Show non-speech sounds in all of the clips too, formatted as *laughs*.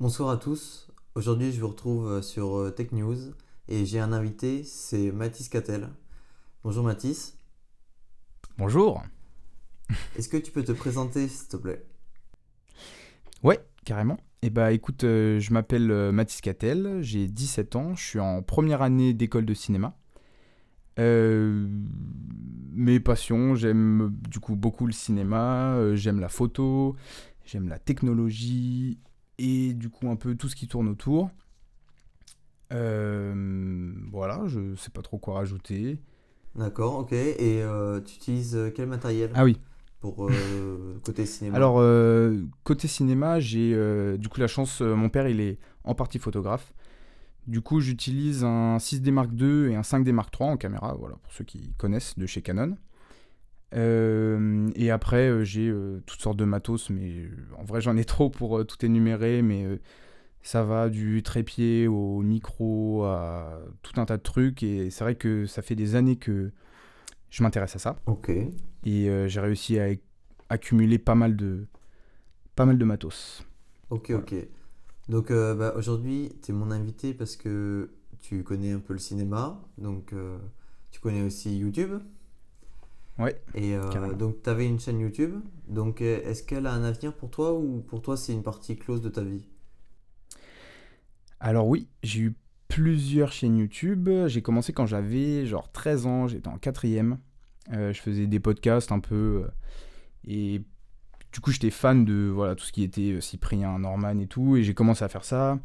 Bonsoir à tous. Aujourd'hui, je vous retrouve euh, sur euh, Tech News et j'ai un invité, c'est Mathis Cattel. Bonjour Mathis. Bonjour. *laughs* Est-ce que tu peux te présenter, s'il te plaît? Ouais, carrément. Eh bah écoute, euh, je m'appelle euh, Mathis Cattel, j'ai 17 ans, je suis en première année d'école de cinéma. Euh, mes passions, j'aime du coup beaucoup le cinéma, euh, j'aime la photo, j'aime la technologie et du coup un peu tout ce qui tourne autour. Euh, voilà, je sais pas trop quoi rajouter. D'accord, ok. Et euh, tu utilises euh, quel matériel Ah oui, pour euh, *laughs* côté cinéma? Alors côté cinéma, j'ai du coup la chance, mon père il est en partie photographe. Du coup, j'utilise un 6D Mark II et un 5D Mark III en caméra, voilà, pour ceux qui connaissent de chez Canon. Euh, et après, euh, j'ai euh, toutes sortes de matos, mais en vrai, j'en ai trop pour tout énumérer, mais ça va du trépied au micro à tout un tas de trucs. Et c'est vrai que ça fait des années que je m'intéresse à ça. Ok. Et j'ai réussi à ac- accumuler pas mal de, pas mal de matos. Ok, Voilà. ok. Donc euh, bah, aujourd'hui, tu es mon invité parce que tu connais un peu le cinéma, donc euh, tu connais aussi YouTube. Ouais, Et euh, donc tu avais une chaîne YouTube. Donc euh, est-ce qu'elle a un avenir pour toi ou pour toi c'est une partie close de ta vie? Alors oui, j'ai eu plusieurs chaînes YouTube. J'ai commencé quand j'avais genre 13 ans, j'étais en quatrième. Euh, je faisais des podcasts un peu. et du coup, j'étais fan de voilà, tout ce qui était Cyprien, Norman et tout. Et j'ai commencé à faire ça.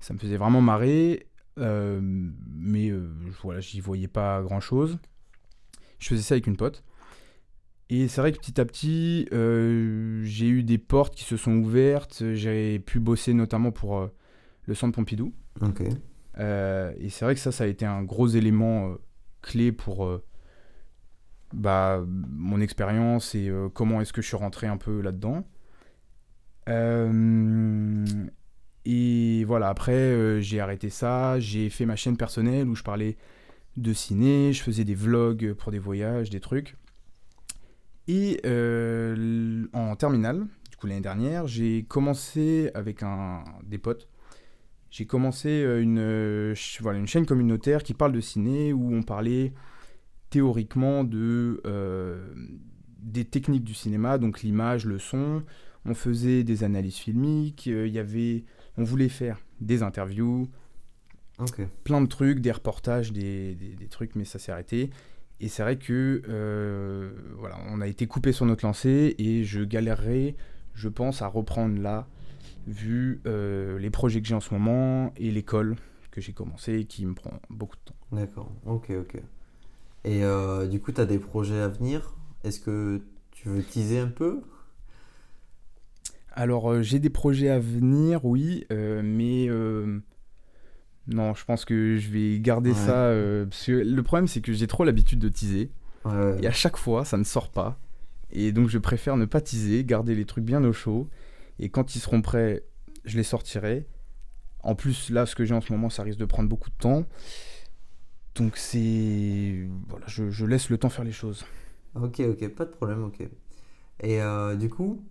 Ça me faisait vraiment marrer. euh, mais euh, voilà, j'y voyais pas grand-chose. Je faisais ça avec une pote. Et c'est vrai que petit à petit, euh, j'ai eu des portes qui se sont ouvertes. J'ai pu bosser notamment pour euh, le centre Pompidou. Euh, et c'est vrai que ça, ça a été un gros élément clé pour bah, mon expérience et comment est-ce que je suis rentré un peu là-dedans. Et voilà, après, j'ai arrêté ça. J'ai fait ma chaîne personnelle où je parlais de ciné, je faisais des vlogs pour des voyages, des trucs. Et euh, en terminale, du coup l'année dernière, j'ai commencé avec un, des potes j'ai commencé euh, une, euh, voilà, une chaîne communautaire qui parle de ciné où on parlait théoriquement de, euh, des techniques du cinéma, donc l'image, le son. On faisait des analyses filmiques, il y avait, on voulait faire des interviews, plein de trucs, des reportages, des, des- des trucs, mais ça s'est arrêté. Et c'est vrai que euh, voilà, on a été coupé sur notre lancée et je galérerai, je pense, à reprendre là, vu euh, les projets que j'ai en ce moment et l'école que j'ai commencé et qui me prend beaucoup de temps. D'accord. Ok, ok. Et euh, du coup, tu as des projets à venir? Est-ce que tu veux teaser un peu? Alors j'ai des projets à venir, oui, mais non, je pense que je vais garder Ouais. ça. euh, parce que le problème, c'est que j'ai trop l'habitude de teaser. Ouais. Et à chaque fois, ça ne sort pas. Et donc, je préfère ne pas teaser, garder les trucs bien au chaud. Et quand ils seront prêts, je les sortirai. En plus, là, ce que j'ai en ce moment, ça risque de prendre beaucoup de temps. Donc, c'est. Voilà, je, je laisse le temps faire les choses. Ok, ok, pas de problème, ok. Et euh, du coup,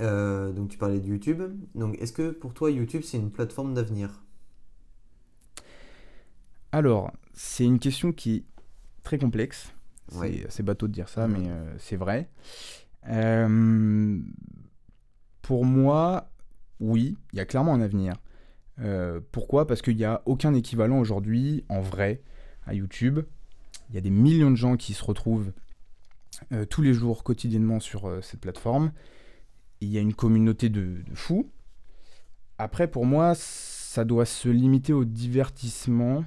euh, donc tu parlais de YouTube. Donc, est-ce que pour toi, YouTube, c'est une plateforme d'avenir? Alors, c'est une question qui est très complexe. C'est Ouais. bateau de dire ça, mais euh, c'est vrai. Euh, pour moi, oui, il y a clairement un avenir. Euh, pourquoi? Parce qu'il n'y a aucun équivalent aujourd'hui, en vrai, à YouTube. Il y a des millions de gens qui se retrouvent tous les jours, quotidiennement, sur cette plateforme. Il y a une communauté de, de fous. Après, pour moi, ça doit se limiter au divertissement.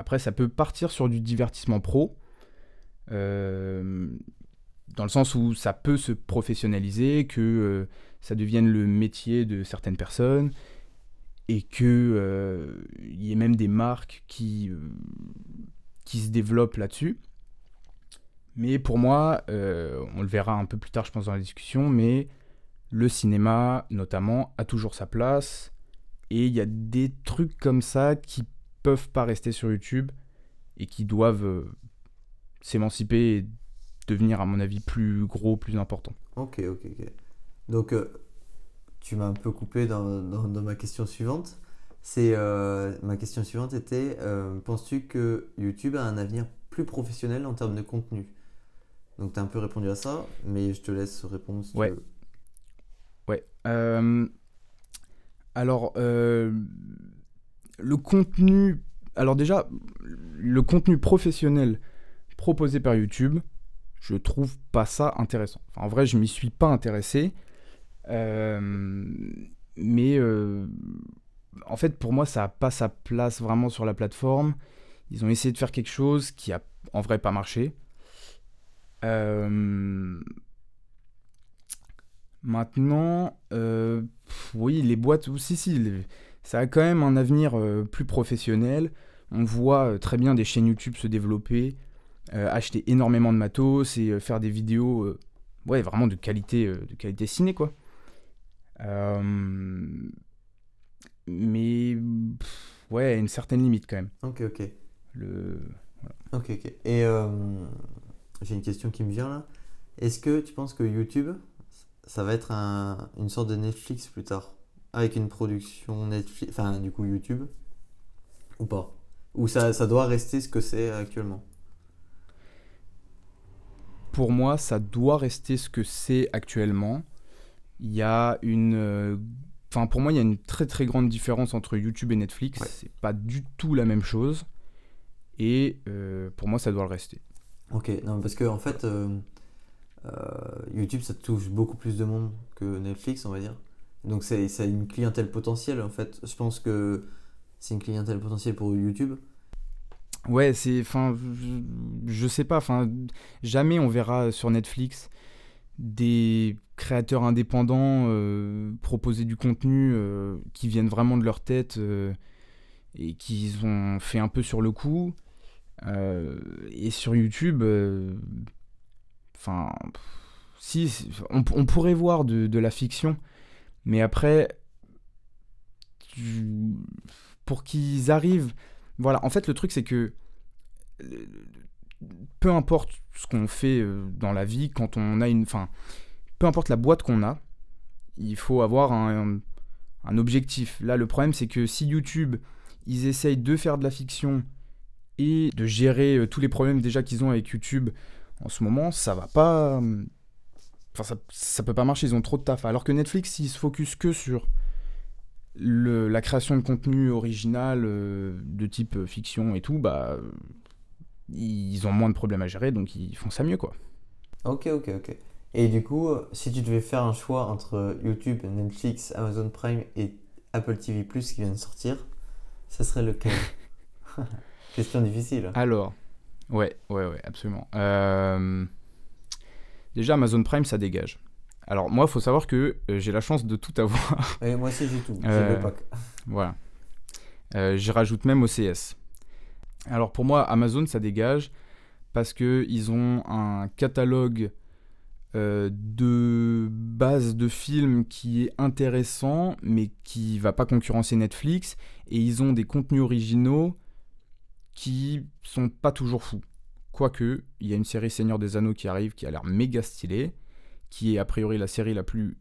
Après, ça peut partir sur du divertissement pro, euh, dans le sens où ça peut se professionnaliser, que euh, ça devienne le métier de certaines personnes, et que euh, y ait même des marques qui, qui se développent là-dessus. Mais pour moi, on le verra un peu plus tard, je pense, dans la discussion, mais le cinéma, notamment, a toujours sa place. Et il y a des trucs comme ça qui peuvent pas rester sur YouTube et qui doivent euh, s'émanciper et devenir, à mon avis, plus gros, plus important. Ok, ok, ok. Donc, euh, tu m'as un peu coupé dans, dans, dans ma question suivante. C'est euh, ma question suivante était penses-tu que YouTube a un avenir plus professionnel en termes de contenu? Donc tu as un peu répondu à ça, mais je te laisse répondre si tu Ouais. veux. Ouais. Alors, le contenu. Alors, déjà, le contenu professionnel proposé par YouTube, je trouve pas ça intéressant. En vrai, je m'y suis pas intéressé. Euh, mais euh, en fait, pour moi, ça n'a pas sa place vraiment sur la plateforme. Ils ont essayé de faire quelque chose qui a en vrai pas marché. Euh, Maintenant, oui, les boîtes aussi, si, ça a quand même un avenir euh, plus professionnel. On voit euh, très bien des chaînes YouTube se développer, euh, acheter énormément de matos et faire des vidéos, ouais, vraiment de qualité, de qualité ciné, quoi. Euh, mais, pff, ouais, à une certaine limite quand même. Ok, ok. Le... Ok, ok. Et euh, j'ai une question qui me vient là. Est-ce que tu penses que YouTube, ça va être un- une sorte de Netflix plus tard? Avec une production Netflix, enfin du coup YouTube, ou pas? Ou ça, ça doit rester ce que c'est actuellement? Pour moi, ça doit rester ce que c'est actuellement. Il y a une. euh, Enfin, pour moi, il y a une très très grande différence entre YouTube et Netflix. Ouais. C'est pas du tout la même chose. Et euh, pour moi, ça doit le rester. Ok, non, parce que en fait, euh, euh, YouTube, ça touche beaucoup plus de monde que Netflix, on va dire. Donc c'est une clientèle potentielle, en fait. Je pense que c'est une clientèle potentielle pour YouTube. Ouais, c'est. Enfin, je, sais pas. Enfin, jamais on verra sur Netflix des créateurs indépendants euh, proposer du contenu euh, qui viennent vraiment de leur tête euh, et qu'ils ont fait un peu sur le coup. Et sur YouTube, enfin, si, on, on pourrait voir de, de la fiction, mais après, pour qu'ils arrivent, voilà, en fait, le truc c'est que euh, peu importe ce qu'on fait euh, dans la vie, quand on a une, enfin, peu importe la boîte qu'on a, il faut avoir un, un objectif. Là, le problème c'est que si YouTube, ils essayent de faire de la fiction et de gérer euh, tous les problèmes déjà qu'ils ont avec YouTube en ce moment, ça va pas. Enfin, ça, ça peut pas marcher, ils ont trop de taf. Alors que Netflix, s'ils se focus que sur le- la création de contenu original euh, de type euh, fiction et tout, bah. euh, Ils ont moins de problèmes à gérer, donc ils font ça mieux, quoi. Ok, ok, ok. Et du coup, si tu devais faire un choix entre YouTube, Netflix, Amazon Prime et Apple TV Plus qui vient de sortir, ça serait lequel? *laughs* Question difficile. Alors, ouais, ouais, ouais, absolument. Euh, Déjà, Amazon Prime, ça dégage. Alors, moi, il faut savoir que euh, j'ai la chance de tout avoir. *laughs* Et moi aussi, j'ai tout. J'ai Euh, le pack. *laughs* Voilà. Euh, J'y rajoute même OCS. Alors pour moi, Amazon, ça dégage parce que ils ont un catalogue euh, de bases de films qui est intéressant, mais qui va pas concurrencer Netflix. Et ils ont des contenus originaux qui sont pas toujours fous. Quoique, il y a une série Seigneur des Anneaux qui arrive, qui a l'air méga stylée, qui est a priori la série la plus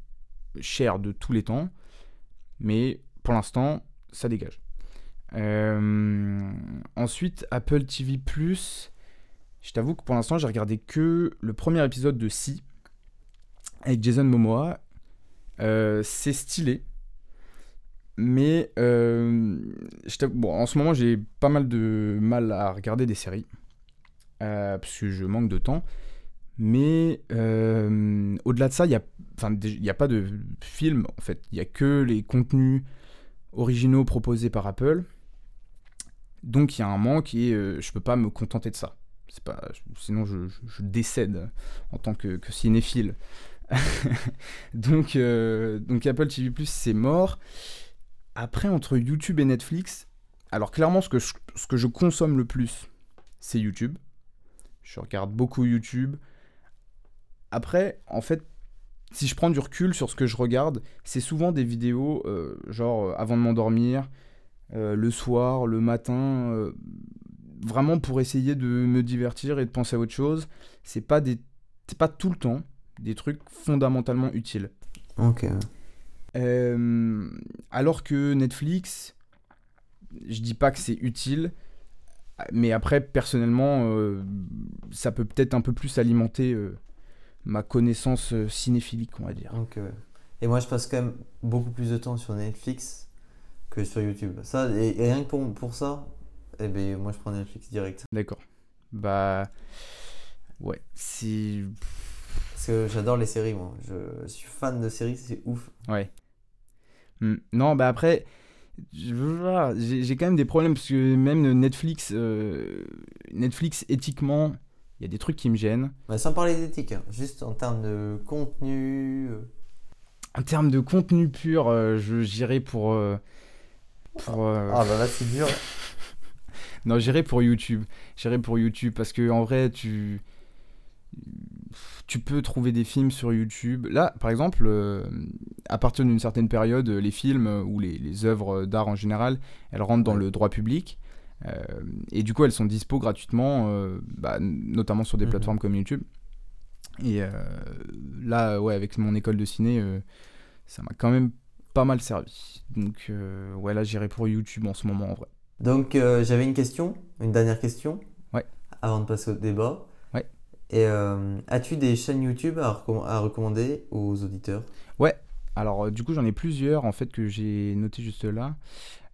chère de tous les temps. Mais pour l'instant, ça dégage. Euh, ensuite, Apple TV+, je t'avoue que pour l'instant, j'ai regardé que le premier épisode de Si, avec Jason Momoa. Euh, c'est stylé. Mais euh, bon, en ce moment, j'ai pas mal de mal à regarder des séries. Euh, parce que je manque de temps. Mais euh, au-delà de ça, il n'y a, a pas de film, en fait. Il n'y a que les contenus originaux proposés par Apple. Donc il y a un manque et euh, je peux pas me contenter de ça. C'est pas, sinon je, décède en tant que, cinéphile. *laughs* donc, euh, donc Apple TV c'est mort. Après entre YouTube et Netflix, alors clairement ce que ce que je consomme le plus c'est YouTube. Je regarde beaucoup YouTube. Après en fait si je prends du recul sur ce que je regarde, c'est souvent des vidéos euh, genre euh, avant de m'endormir, euh, le soir, le matin, vraiment pour essayer de me divertir et de penser à autre chose. C'est pas des, c'est pas tout le temps des trucs fondamentalement utiles. Ok. Alors que Netflix, je dis pas que c'est utile, mais après, personnellement, euh, ça peut peut-être un peu plus alimenter euh, ma connaissance euh, cinéphilique, on va dire. Donc, euh, et moi, je passe quand même beaucoup plus de temps sur Netflix que sur YouTube. Ça, et, et rien que pour, pour ça, eh ben, moi, je prends Netflix direct. D'accord. Bah. Ouais, c'est. Parce que j'adore les séries, moi. Je suis fan de séries, c'est ouf. Ouais. Hmm. Non, bah après, j'ai quand même des problèmes parce que même Netflix, euh, Netflix éthiquement, il y a des trucs qui me gênent. Mais sans parler d'éthique, hein, juste en termes de contenu. euh, En termes de contenu pur, euh, je j'irais pour. euh, pour euh, Ah, bah là, c'est dur. *laughs* Non, j'irais pour YouTube. J'irais pour YouTube parce que en vrai, tu tu peux trouver des films sur YouTube. Là, par exemple, euh, à partir d'une certaine période, les films euh, ou les, les œuvres d'art en général, elles rentrent dans Ouais. le droit public. Euh, et du coup, elles sont dispo gratuitement, euh, bah, notamment sur des Mhm. plateformes comme YouTube. Et là, ouais, avec mon école de ciné, ça m'a quand même pas mal servi. Donc, ouais, là, j'irais pour YouTube en ce moment, en vrai. Donc, j'avais une question, une dernière question. Ouais. Avant de passer au débat. Ouais. Et euh, as-tu des chaînes YouTube à, recomm- à recommander aux auditeurs? Alors, euh, du coup, j'en ai plusieurs, en fait, que j'ai noté juste là,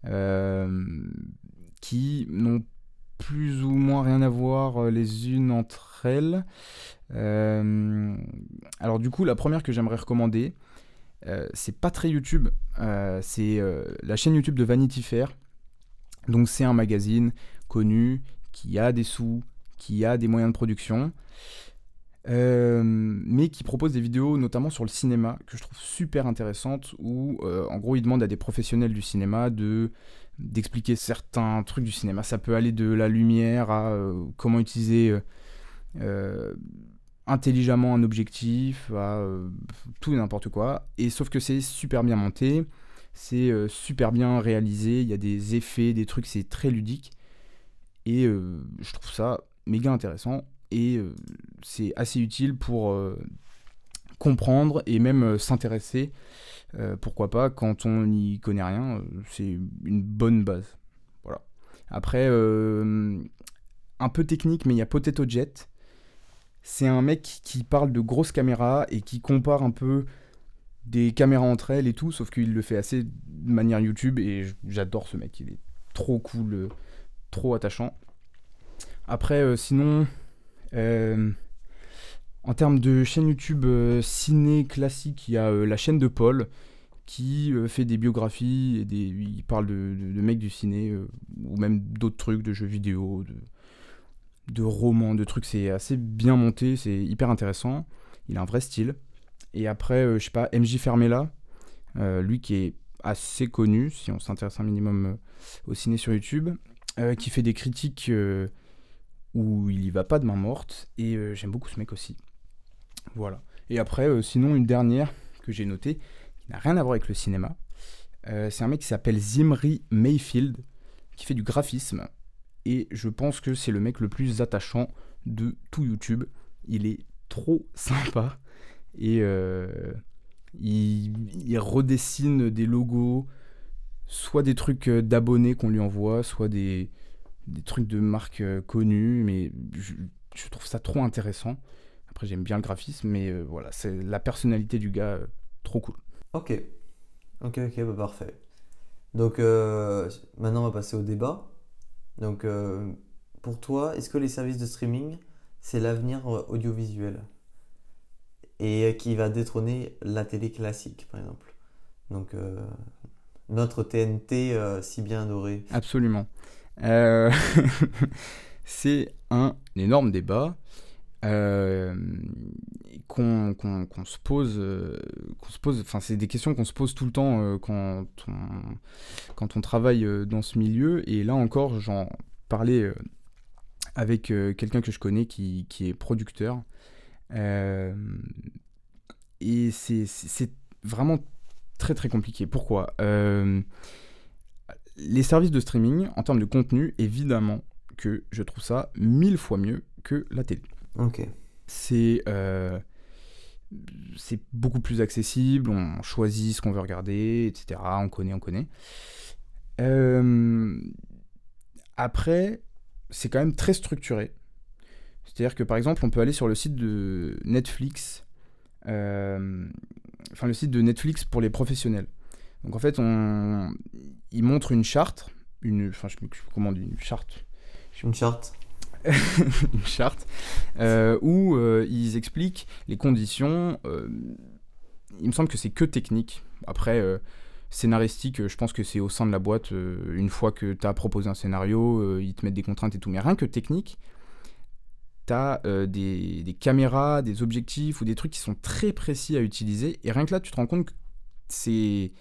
euh, qui n'ont plus ou moins rien à voir les unes entre elles. Alors, du coup, la première que j'aimerais recommander, c'est pas très YouTube, c'est la chaîne YouTube de Vanity Fair. Donc, c'est un magazine connu qui a des sous, qui a des moyens de production. Euh, mais qui propose des vidéos notamment sur le cinéma que je trouve super intéressantes où euh, en gros il demande à des professionnels du cinéma de d'expliquer certains trucs du cinéma. Ça peut aller de la lumière à euh, comment utiliser intelligemment un objectif à tout et n'importe quoi. Et sauf que c'est super bien monté c'est super bien réalisé il y a des effets des trucs c'est très ludique. Et je trouve ça méga intéressant et euh, c'est assez utile pour euh, comprendre et même euh, s'intéresser. Pourquoi pas, quand on n'y connaît rien, c'est une bonne base. Voilà. Après, un peu technique, mais il y a Potato Jet. C'est un mec qui parle de grosses caméras et qui compare un peu des caméras entre elles et tout, sauf qu'il le fait assez de manière YouTube et j'adore ce mec, il est trop cool, trop attachant. Après, sinon, en termes de chaîne YouTube euh, ciné classique, il y a euh, la chaîne de Paul qui euh, fait des biographies et des, il parle de, mecs du ciné euh, ou même d'autres trucs, de jeux vidéo, de, romans, de trucs. C'est assez bien monté, c'est hyper intéressant. Il a un vrai style. Et après, euh, je sais pas, MJ Fermella, euh, lui qui est assez connu, si on s'intéresse un minimum euh, au ciné sur YouTube, euh, qui fait des critiques euh, où il y va pas de main morte. Et euh, j'aime beaucoup ce mec aussi. Voilà. Et après, euh, sinon, une dernière que j'ai notée, qui n'a rien à voir avec le cinéma. Euh, c'est un mec qui s'appelle Zimri Mayfield, qui fait du graphisme. Et je pense que c'est le mec le plus attachant de tout YouTube. Il est trop *laughs* sympa. Et il, redessine des logos, soit des trucs d'abonnés qu'on lui envoie, soit des, des trucs de marques euh, connues. Mais je, je trouve ça trop intéressant. Après, j'aime bien le graphisme, mais euh, voilà, c'est la personnalité du gars, euh, trop cool. Ok. Ok, ok, bah parfait. Donc, euh, maintenant, on va passer au débat. Donc, euh, pour toi, est-ce que les services de streaming, c'est l'avenir audiovisuel? Et qui va détrôner la télé classique, par exemple? Donc, euh, notre TNT si bien adoré. Absolument. Euh, *laughs* c'est un énorme débat euh, euh, qu'on se pose. Enfin, c'est des questions qu'on se pose tout le temps quand, on, travaille dans ce milieu. Et là encore, j'en parlais avec quelqu'un que je connais qui, est producteur. Et c'est- vraiment très très compliqué. Pourquoi? Les services de streaming, en termes de contenu, évidemment que je trouve ça mille fois mieux que la télé. Ok. C'est. euh, c'est beaucoup plus accessible, on choisit ce qu'on veut regarder, etc. On connaît, on connaît. Euh, après, c'est quand même très structuré. C'est-à-dire que par exemple, on peut aller sur le site de Netflix, euh, enfin le site de Netflix pour les professionnels. Donc en fait, on, il montre une charte, une, enfin je on dit, une charte. Une charte. *laughs* une charte euh, où euh, ils expliquent les conditions. il me semble que c'est que technique. Après, scénaristique, je pense que c'est au sein de la boîte. une fois que tu as proposé un scénario, ils te mettent des contraintes et tout. Mais rien que technique, tu as des, des, caméras, des objectifs ou des trucs qui sont très précis à utiliser. Et rien que là, tu te rends compte que c'est.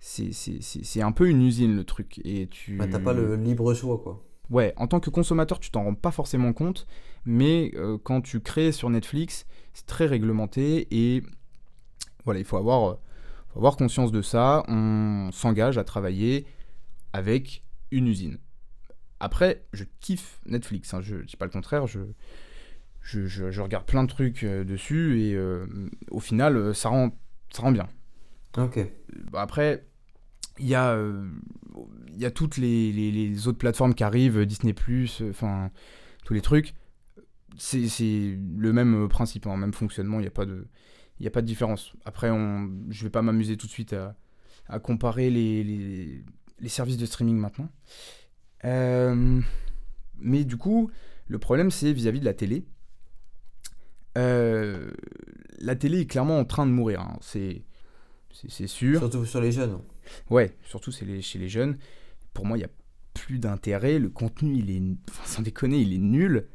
C'est un peu une usine le truc. Et tu. Bah, t'as pas le libre choix quoi. Ouais, en tant que consommateur, tu t'en rends pas forcément compte, mais euh, quand tu crées sur Netflix, c'est très réglementé et voilà, il faut avoir, faut avoir conscience de ça. On s'engage à travailler avec une usine. Après, je kiffe Netflix, hein, je dis pas le contraire, je, je, je, regarde plein de trucs euh, dessus et euh, au final, euh, ça rend, ça rend bien. Ok. Bah, après, il y, a, y a toutes les, les, autres plateformes qui arrivent, Disney, enfin, tous les trucs. C'est le même principe, le hein, même fonctionnement, il n'y a, pas de, a pas de différence. Après, on, je vais pas m'amuser tout de suite à, à comparer les, les, les services de streaming maintenant. Euh, mais du coup, le problème, c'est vis-à-vis de la télé. Euh, la télé est clairement en train de mourir, hein. c'est sûr. Surtout sur les jeunes. Ouais, surtout les, chez les jeunes. Pour moi, il n'y a plus d'intérêt. Le contenu, il est, sans déconner, il est nul.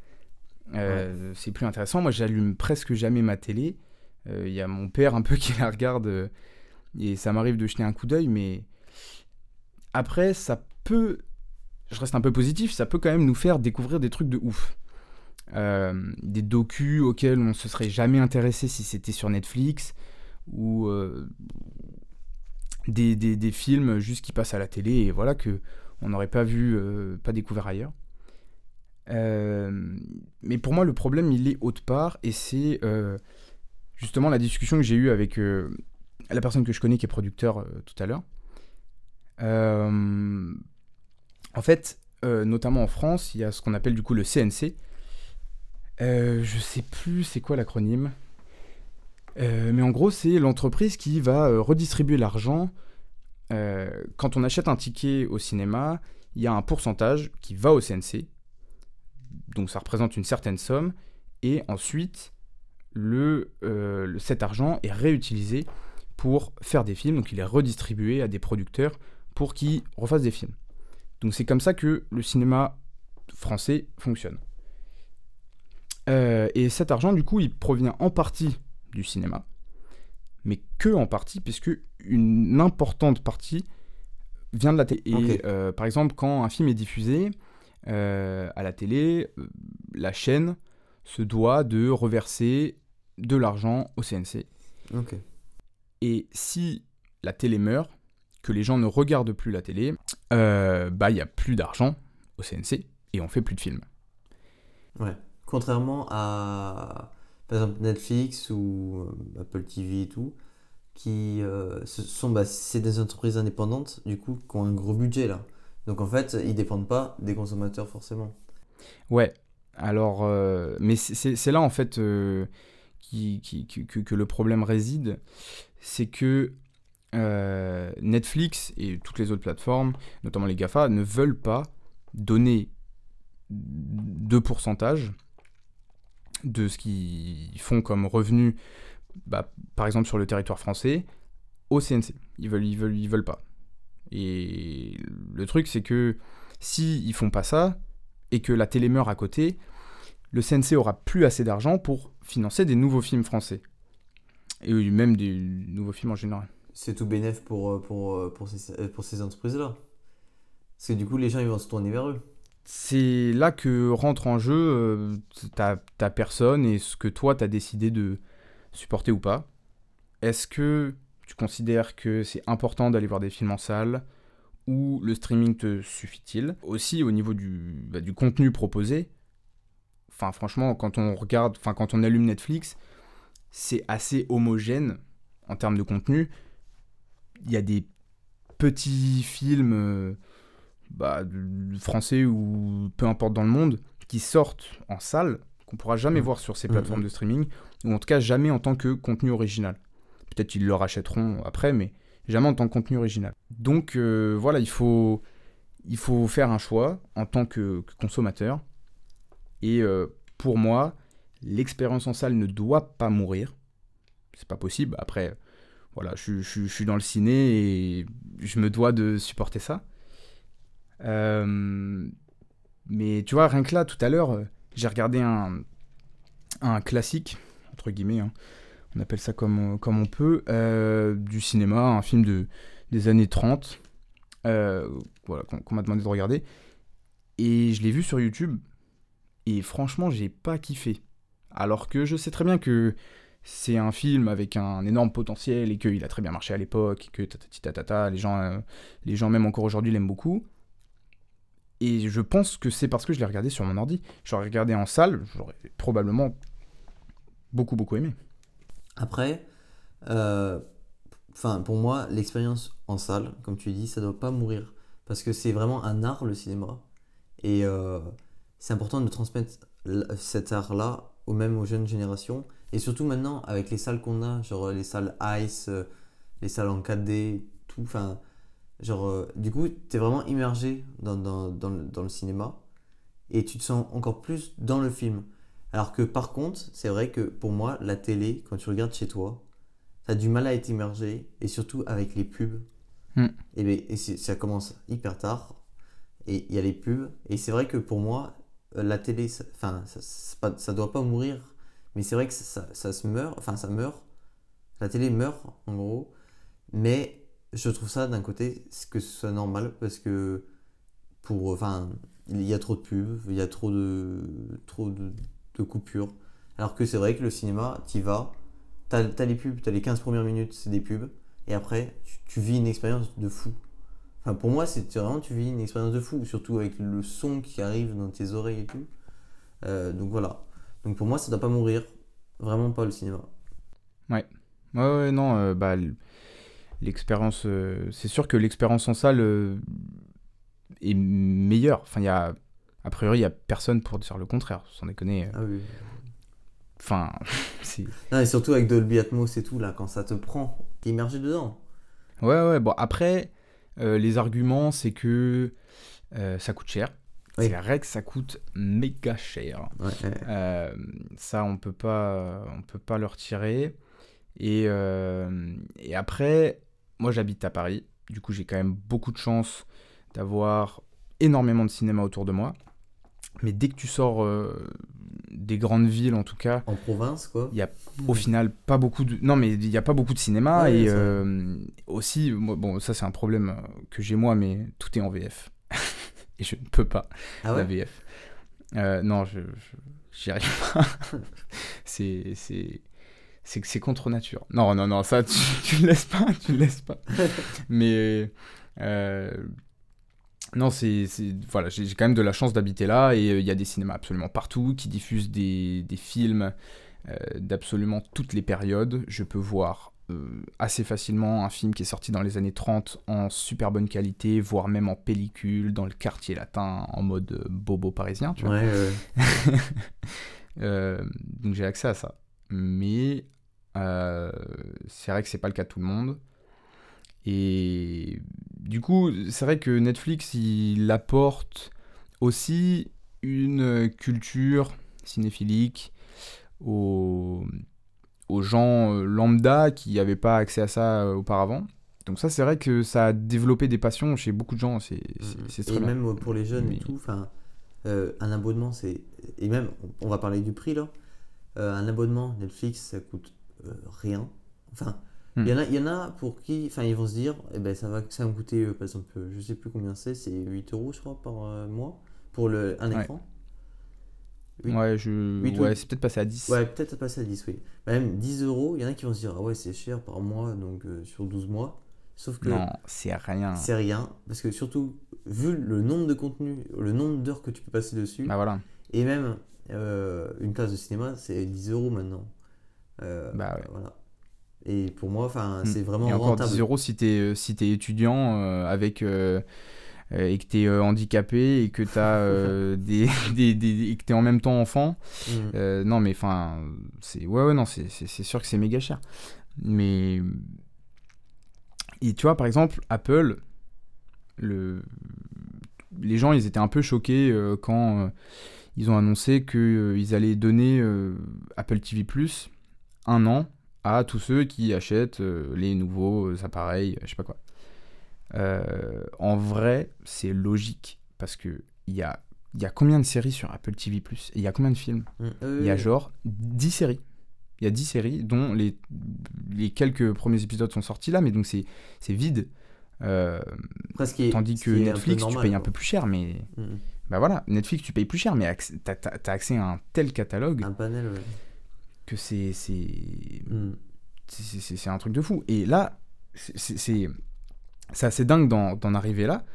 Euh, c'est plus intéressant. Moi, j'allume presque jamais ma télé. Il y a mon père un peu *laughs* qui la regarde et ça m'arrive de jeter un coup d'œil, mais après, ça peut je reste un peu positif, ça peut quand même nous faire découvrir des trucs de ouf. Euh, des docus auxquels on se serait jamais intéressé si c'était sur Netflix, ou euh, des, films juste qui passent à la télé et voilà que on n'aurait pas vu, euh, pas découvert ailleurs. mais pour moi, le problème, il est autre part, et c'est justement la discussion que j'ai eue avec la personne que je connais qui est producteur tout à l'heure. En fait, euh, notamment en France, il y a ce qu'on appelle du coup le CNC. Euh, je sais plus c'est quoi l'acronyme. Euh, mais en gros, c'est l'entreprise qui va euh, redistribuer l'argent. quand on achète un ticket au cinéma, il y a un pourcentage qui va au CNC. Donc ça représente une certaine somme. Et ensuite, cet argent est réutilisé pour faire des films. Donc il est redistribué à des producteurs pour qu'ils refassent des films. Donc c'est comme ça que le cinéma français fonctionne. Euh, et cet argent, du coup, il provient en partie du cinéma, mais que en partie, puisque une importante partie vient de la télé. Et euh, par exemple, quand un film est diffusé euh, à la télé, la chaîne se doit de reverser de l'argent au CNC. Et si la télé meurt, que les gens ne regardent plus la télé, euh, bah il y a plus d'argent au CNC et on fait plus de films. Ouais. Contrairement à par exemple Netflix ou euh, Apple TV et tout, qui euh, sont bah, c'est des entreprises indépendantes du coup qui ont un gros budget là. Donc en fait ils dépendent pas des consommateurs forcément. Ouais. Alors mais c'est là en fait qui, qui, que, que, le problème réside, c'est que euh, Netflix et toutes les autres plateformes, notamment les GAFA, ne veulent pas donner de pourcentage de ce qu'ils font comme revenu, bah, par exemple sur le territoire français, au CNC. Ils veulent, ils veulent, ils veulent pas. Et le truc, c'est que si ils font pas ça et que la télé meurt à côté, le CNC aura plus assez d'argent pour financer des nouveaux films français et même des nouveaux films en général c'est tout bénéf pour, euh, pour, euh, pour ces, euh, pour ces entreprises-là. Parce que du coup, les gens vont se tourner vers eux. C'est là que rentre en jeu ta, ta, personne et ce que toi, tu as décidé de supporter ou pas. Est-ce que tu considères que c'est important d'aller voir des films en salle ou le streaming te suffit-il? Aussi, au niveau du, bah, contenu proposé, enfin franchement, quand on regarde, enfin quand on allume Netflix, c'est assez homogène en termes de contenu. Il y a des petits films euh, bah, français ou peu importe dans le monde qui sortent en salle qu'on pourra jamais Mm. voir sur ces Mm, plateformes mm. de streaming ou en tout cas jamais en tant que contenu original. Peut-être qu'ils le rachèteront après, mais jamais en tant que contenu original. Donc euh, voilà, il faut, il faut faire un choix en tant que, que consommateur. Et euh, pour moi, l'expérience en salle ne doit pas mourir. C'est pas possible. Après, voilà, je, je- je suis dans le ciné et je me dois de supporter ça. Euh, mais tu vois, rien que là, tout à l'heure, euh, j'ai regardé un, un classique, entre guillemets, hein. on appelle ça comme, comme on peut, euh, du cinéma, un film de, des années 30, euh, voilà, qu'on m'a demandé de regarder. Et je l'ai vu sur YouTube, et franchement, j'ai pas kiffé. Alors que je sais très bien que c'est un film avec un énorme potentiel et qu'il a très bien marché à l'époque, et que tatati tatata, les gens, euh, les gens même encore aujourd'hui l'aiment beaucoup. Et je pense que c'est parce que je l'ai regardé sur mon ordi. J'aurais regardé en salle, j'aurais probablement beaucoup beaucoup aimé. Après, euh, pour moi, l'expérience en salle, comme tu dis, ça doit pas mourir. Parce que c'est vraiment un art, le cinéma. Et euh, c'est important de transmettre cet art-là aux même aux jeunes générations. Et surtout maintenant, avec les salles qu'on a, genre les salles Ice, euh, les salles en 4D, tout. Enfin, genre, euh, du coup, tu es vraiment immergé dans, dans, dans le, dans le cinéma. Et tu te sens encore plus dans le film. Alors que par contre, c'est vrai que pour moi, la télé, quand tu regardes chez toi, t'as du mal à être immergé, et surtout avec les pubs. Hmm. Et, et c'est- ça commence hyper tard, et il y a les pubs. Et c'est vrai que pour moi, euh, la télé, ça- enfin, ça, pas- ça doit pas mourir, mais c'est vrai que ça, ça- ça se meurt, enfin, ça meurt. La télé meurt, en gros. Mais je trouve ça d'un côté que ce normal, parce que pour, enfin, il y a trop de pubs, il y a trop de, trop de, coupures. Alors que c'est vrai que le cinéma, t'y vas, t'as as les pubs, t'as les 15 premières minutes, c'est des pubs, et après, tu, vis une expérience de fou. Enfin, pour moi, c'est vraiment, tu vis une expérience de fou, surtout avec le son qui arrive dans tes oreilles et tout. Euh, donc voilà. Donc pour moi, ça doit pas mourir. Vraiment pas le cinéma. Ouais, ouais, non, euh, bah, l'expérience, euh, c'est sûr que l'expérience en salle euh, est meilleure. Enfin, il y a, a priori, il y a personne pour dire le contraire, sans déconner. Ah oui. Enfin. *laughs* Non, et surtout avec Dolby Atmos et tout, là, quand ça te prend, t'es immergé dedans. Ouais, ouais, bon, après, euh, les arguments, c'est que euh, ça coûte cher. Oui. C'est vrai que ça coûte méga cher. Ouais, ouais. Euh, ça, on peut pas, on peut pas le retirer. Et, et après, moi, j'habite à Paris. Du coup, j'ai quand même beaucoup de chance d'avoir énormément de cinéma autour de moi. Mais dès que tu sors euh, des grandes villes, en tout cas, En province, quoi. il y a au final pas beaucoup de non mais il y a pas beaucoup de cinéma Ouais, et euh, aussi bon ça c'est un problème euh, que j'ai moi mais tout est en VF *laughs* et je ne peux pas Ah la ouais VF Euh, non je- j'y arrive pas *laughs* c'est c'est c'est que c'est contre nature non non non ça tu, *laughs* tu le laisses pas tu le laisses pas *laughs* mais euh, non, c'est, voilà, j'ai quand même de la chance d'habiter là et euh, il y a des cinémas absolument partout qui diffusent des, des films euh, d'absolument toutes les périodes. Je peux voir assez facilement un film qui est sorti dans les années 30 en super bonne qualité, voire même en pellicule, dans le quartier latin, en mode bobo parisien, tu vois. Ouais, ouais. *laughs* Donc j'ai accès à ça. Mais euh, c'est vrai que c'est pas le cas de tout le monde. Et du coup, c'est vrai que Netflix, il apporte aussi une culture cinéphilique aux, aux gens euh, lambda qui n'avaient pas accès à ça euh, auparavant. Donc ça, c'est vrai que ça a développé des passions chez beaucoup de gens. C'est c'est- c'est très. Et bien. même pour les jeunes Mais- et tout, enfin, euh, un abonnement, c'est. Et même, on va parler du prix là. Euh, un abonnement Netflix, ça coûte rien. Enfin, il Hmm. y, en a, il y en a pour qui, enfin, ils vont se dire, eh ben, ça va, ça va me coûter, euh, par exemple, euh, je sais plus combien c'est, c'est 8 euros, je crois, par euh, mois, pour le, un Ouais. écran. Ouais, je... Ouais c'est peut-être passé à 10. Ouais, peut-être passer à 10, oui. Même 10 euros, il y en a qui vont se dire, ah ouais, c'est cher par mois, donc euh, sur 12 mois. Sauf que Non, c'est rien. c'est rien, parce que surtout, vu le nombre de contenus, le nombre d'heures que tu peux passer dessus, Bah voilà. et même euh, une place de cinéma, c'est 10 euros maintenant. Euh, Bah ouais. Voilà. Et pour moi, enfin, Mm. c'est vraiment Et encore rentable. 10 euros si t'es euh, si t'es étudiant euh, avec euh, et que t'es euh, handicapé et que t'as *laughs* des, des, des- et que t'es en même temps enfant. Mm. Euh, non mais enfin c'est ouais ouais non c'est sûr que c'est méga cher. Mais et tu vois par exemple Apple le les gens ils étaient un peu choqués quand ils ont annoncé qu'ils allaient donner Apple TV Plus un an à tous ceux qui achètent euh, les nouveaux euh, appareils, je sais pas quoi. Euh, en vrai, c'est logique parce que il y a, y a combien de séries sur Apple TV Plus et il y a combien de films? Mm. Il y a Euh, genre 10 séries. Il y a 10 séries dont les, les quelques premiers épisodes sont sortis là, mais donc c'est c'est vide. Euh, tandis que Netflix, tu payes un quoi. peu plus cher, mais Mm. bah voilà, Netflix, tu payes plus cher, mais t'as as, accès à un tel catalogue Un panel, ouais. Que c'est c'est c'est- un truc de fou. Et là, c'est- assez dingue d'en arriver là.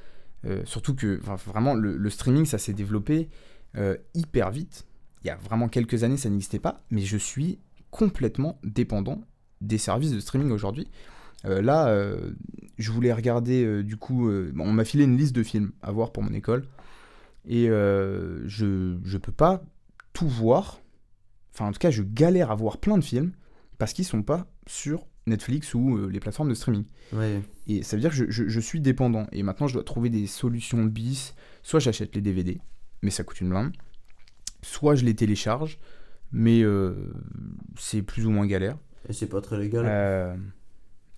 Euh, surtout que vraiment, le, le streaming, ça s'est développé euh, hyper vite. Il y a vraiment quelques années, ça n'existait pas. Mais je suis complètement dépendant des services de streaming aujourd'hui. Euh, là, je voulais regarder, du coup, on m'a filé une liste de films à voir pour mon école. Et je ne peux pas tout voir. Enfin, en tout cas, je galère à voir plein de films parce qu'ils sont pas sur Netflix ou euh, les plateformes de streaming. Ouais. Et ça veut dire que je, je- je suis dépendant. Et maintenant, je dois trouver des solutions bis. Soit j'achète les DVD, mais ça coûte une blinde. Soit je les télécharge, mais euh, c'est plus ou moins galère. Et c'est pas très légal. Euh,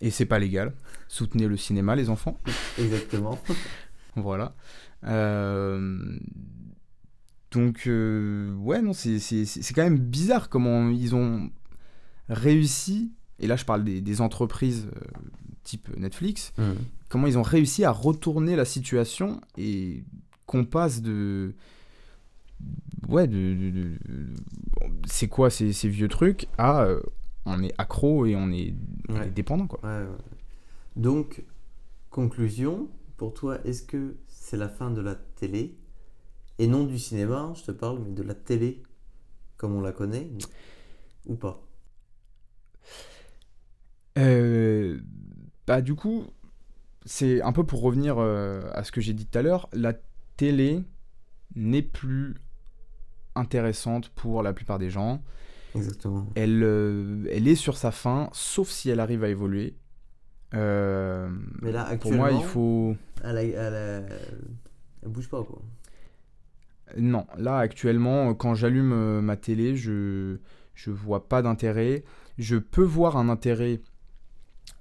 et c'est pas légal. Soutenez le cinéma, les enfants. *laughs* Exactement. *laughs* Voilà. Donc, euh, ouais, non, c'est quand même bizarre comment ils ont réussi, et là je parle des, des entreprises euh, type Netflix, Mm. comment ils ont réussi à retourner la situation et qu'on passe de. Ouais, de. de- de- de- c'est quoi ces, ces vieux trucs à. euh, on est accro et on est, on Ouais. est dépendant, quoi. Ouais, ouais. Donc, conclusion, pour toi, est-ce que c'est la fin de la télé? Et non du cinéma, je te parle, mais de la télé comme on la connaît Ou pas Euh, bah du coup, c'est un peu pour revenir euh, à ce que j'ai dit tout à l'heure, la télé n'est plus intéressante pour la plupart des gens. Exactement. Elle, euh, elle est sur sa fin, sauf si elle arrive à évoluer. Mais là, pour actuellement, moi, il faut... elle, a- elle, a- elle bouge pas, quoi. Non, là actuellement, quand j'allume euh, ma télé, je je vois pas d'intérêt. Je peux voir un intérêt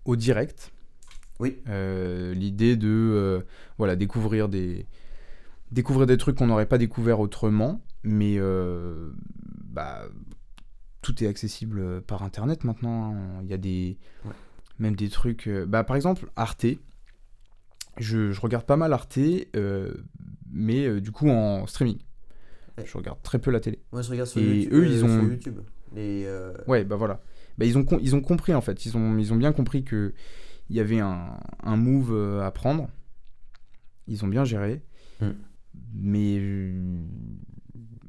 au direct. Oui. Euh, L'idée de euh, voilà découvrir des découvrir des trucs qu'on n'aurait pas découvert autrement, mais euh, bah tout est accessible par internet maintenant. hein. Il y a des Ouais. même des trucs. euh, bah par exemple Arte. Je, je regarde pas mal Arte, euh, mais euh, du coup en streaming. Ouais. Je regarde très peu la télé. Moi, je regarde sur, Et YouTube, eux, euh, ils sur ont- YouTube. Euh, Ouais, bah voilà. Bah, ils, ont ils ont compris en fait. Ils ont, ils ont bien compris que il y avait un, un move à prendre. Ils ont bien géré. Mm. Mais.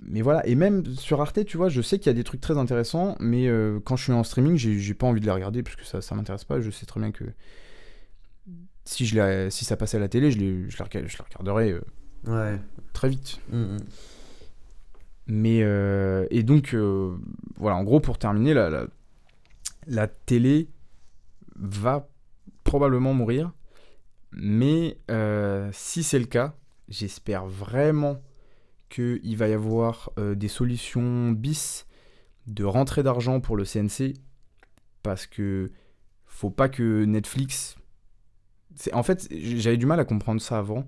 Mais voilà. Et même sur Arte, tu vois, je sais qu'il y a des trucs très intéressants. Mais euh, quand je suis en streaming, j'ai pas envie de les regarder parce que ça, ça m'intéresse pas. Je sais très bien que. Si, je si ça passait à la télé, je les, je les, rega- je les regarderais euh, Ouais. très vite. Mm, mm. Mais euh, et donc euh, voilà, en gros pour terminer, la, la, la télé va probablement mourir. Mais euh, si c'est le cas, j'espère vraiment qu'il va y avoir des solutions bis de rentrée d'argent pour le CNC. Parce que faut pas que Netflix. En fait, j'avais du mal à comprendre ça avant.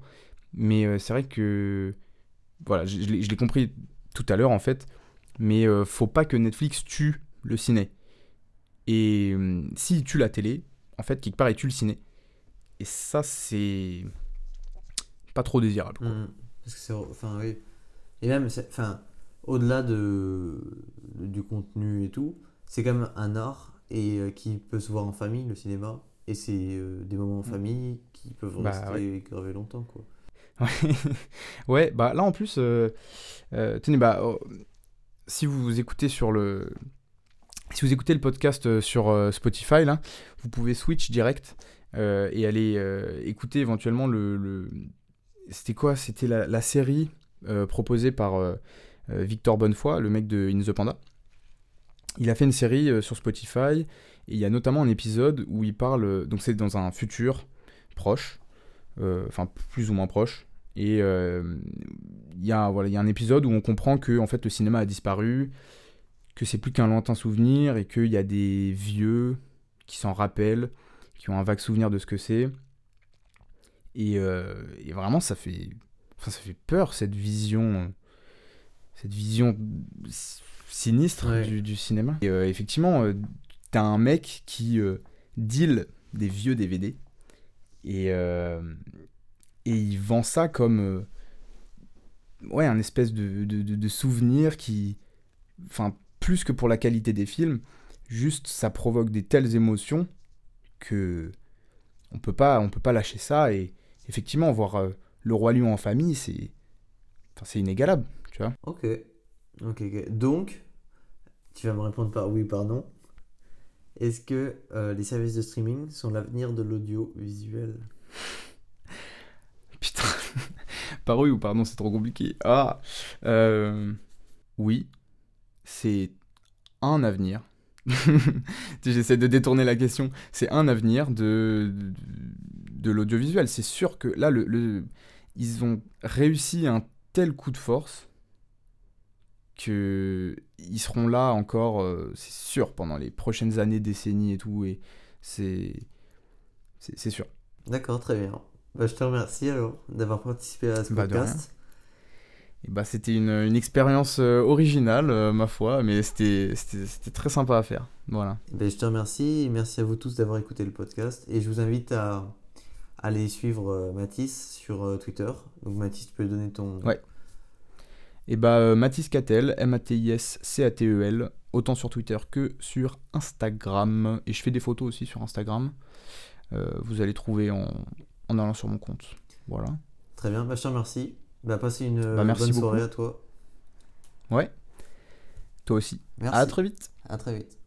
Mais euh, c'est vrai que. Voilà, je, je l'ai compris tout à l'heure en fait. Mais euh, faut pas que Netflix tue le ciné. Et euh, s'il tue la télé, en fait, quelque part, il tue le ciné. Et ça, c'est pas trop désirable. quoi. Mm. Parce que c'est. Enfin, oui. Et même, enfin, au-delà de, du contenu et tout, c'est quand même un art et euh, qui peut se voir en famille, le cinéma. Et c'est euh, des moments en famille qui peuvent Bah, rester gravés longtemps, quoi. *laughs* Ouais. bah là en plus, euh, euh, tenez, bah, oh, si vous écoutez sur le, Si vous écoutez le podcast euh, sur Spotify, là, vous pouvez switch direct et aller écouter éventuellement le. C'était quoi? C'était la, la série proposée par Victor Bonnefoy, le mec de In the Panda. Il a fait une série sur Spotify et il y a notamment un épisode où il parle. Donc c'est dans un futur proche, enfin plus ou moins proche. Et euh, il y, a, voilà, il y a un épisode où on comprend que en fait, le cinéma a disparu, que c'est plus qu'un lointain souvenir et qu'il y a des vieux qui s'en rappellent, qui ont un vague souvenir de ce que c'est. Et, euh, et vraiment, ça fait, enfin, ça fait peur cette vision, cette vision sinistre Ouais. du, du cinéma. Et euh, effectivement, euh, t'as un mec qui euh, deal des vieux DVD et, euh, et il vend ça comme euh, ouais un espèce de, de, de- souvenir qui enfin plus que pour la qualité des films juste ça provoque des telles émotions que on peut pas on peut pas lâcher ça et effectivement voir euh, le roi lion en famille c'est enfin, c'est inégalable tu vois Ok. Ok. Donc, tu vas me répondre par oui ou par non. Est-ce que euh, les services de streaming sont l'avenir de l'audiovisuel? Putain. *laughs* Par oui ou pardon, c'est trop compliqué. Ah. Euh, oui, c'est un avenir. *laughs* J'essaie de détourner la question. C'est un avenir de, l'audiovisuel. C'est sûr que là, ils ont réussi un tel coup de force que ils seront là encore, euh, c'est sûr, pendant les prochaines années, décennies et tout. Et c'est, c'est c'est sûr. D'accord, très bien. Bah, je te remercie alors d'avoir participé à ce Bah, podcast. Et bah, c'était une, une expérience euh, originale, euh, ma foi, mais c'était c'était- c'était très sympa à faire. Voilà. Ben, je te remercie et merci à vous tous d'avoir écouté le podcast. Et je vous invite à aller suivre euh, Mathis sur Twitter. Donc Mathis, tu peux donner ton... Ouais. Et bah, euh, Mathis Catel, M-A-T-I-S-C-A-T-E-L, autant sur Twitter que sur Instagram. Et je fais des photos aussi sur Instagram. Euh, vous allez trouver en, en allant sur mon compte. Voilà. Très bien, bah, je te remercie. Bah, passez une euh, Bah, merci bonne beaucoup. soirée à toi. Ouais. Toi aussi. Merci. À très vite. À très vite.